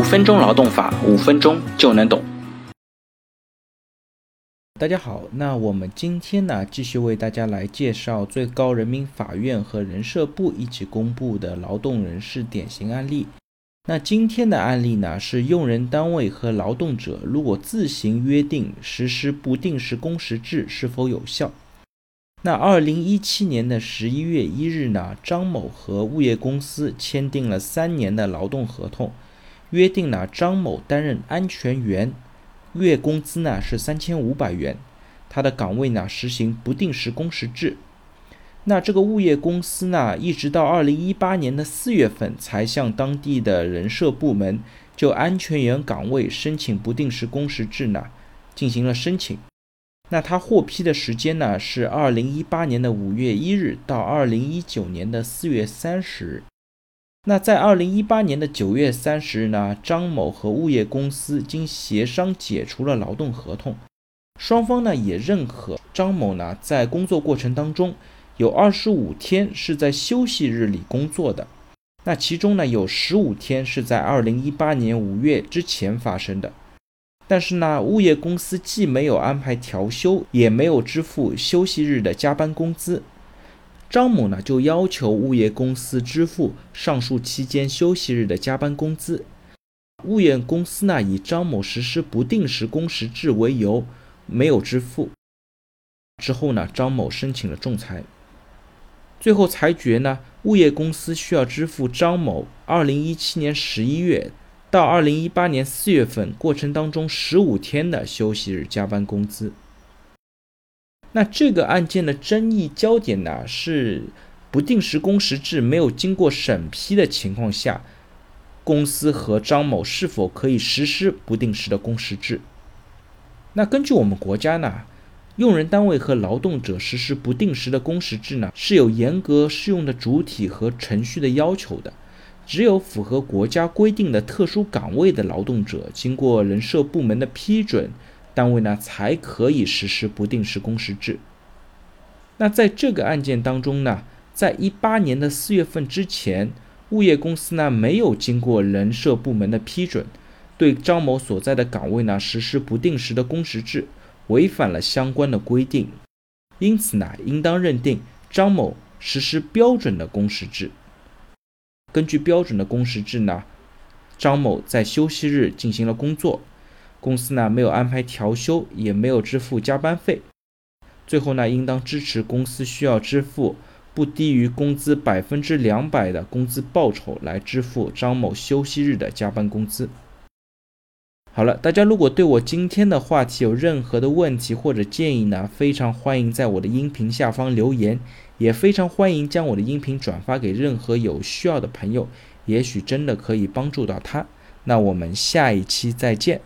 五分钟劳动法，五分钟就能懂。大家好，那我们今天呢，继续为大家来介绍最高人民法院和人社部一起公布的劳动人事典型案例。那今天的案例呢，是用人单位和劳动者如果自行约定实施不定时工时制是否有效？那二零一七年的十一月一日呢，张某和物业公司签订了三年的劳动合同，约定了张某担任安全员，月工资呢是三千五百元，他的岗位呢实行不定时工时制。那这个物业公司呢，一直到二零一八年的四月份才向当地的人社部门就安全员岗位申请不定时工时制呢进行了申请。那他获批的时间呢是二零一八年的五月一日到二零一九年的四月三十日。那在二零一八年的九月三十日呢，张某和物业公司经协商解除了劳动合同，双方呢也认可张某呢在工作过程当中有二十五天是在休息日里工作的，那其中呢有十五天是在二零一八年五月之前发生的。但是呢，物业公司既没有安排调休，也没有支付休息日的加班工资。张某呢就要求物业公司支付上述期间休息日的加班工资。物业公司呢以张某实施不定时工时制为由，没有支付。之后呢，张某申请了仲裁，最后裁决呢，物业公司需要支付张某二零一七年十一月。到二零一八年四月份过程当中，十五天的休息日加班工资。那这个案件的争议焦点呢，是不定时工时制没有经过审批的情况下，公司和张某是否可以实施不定时的工时制？那根据我们国家呢，用人单位和劳动者实施不定时的工时制呢，是有严格适用的主体和程序的要求的。只有符合国家规定的特殊岗位的劳动者，经过人社部门的批准，单位呢才可以实施不定时工时制。那在这个案件当中呢，在一八年的四月份之前，物业公司呢没有经过人社部门的批准，对张某所在的岗位呢实施不定时的工时制，违反了相关的规定，因此呢，应当认定张某实施标准的工时制。根据标准的工时制呢，张某在休息日进行了工作，公司呢没有安排调休，也没有支付加班费，最后呢应当支持公司需要支付不低于工资百分之两百的工资报酬来支付张某休息日的加班工资。好了，大家如果对我今天的话题有任何的问题或者建议呢，非常欢迎在我的音频下方留言，也非常欢迎将我的音频转发给任何有需要的朋友，也许真的可以帮助到他。那我们下一期再见。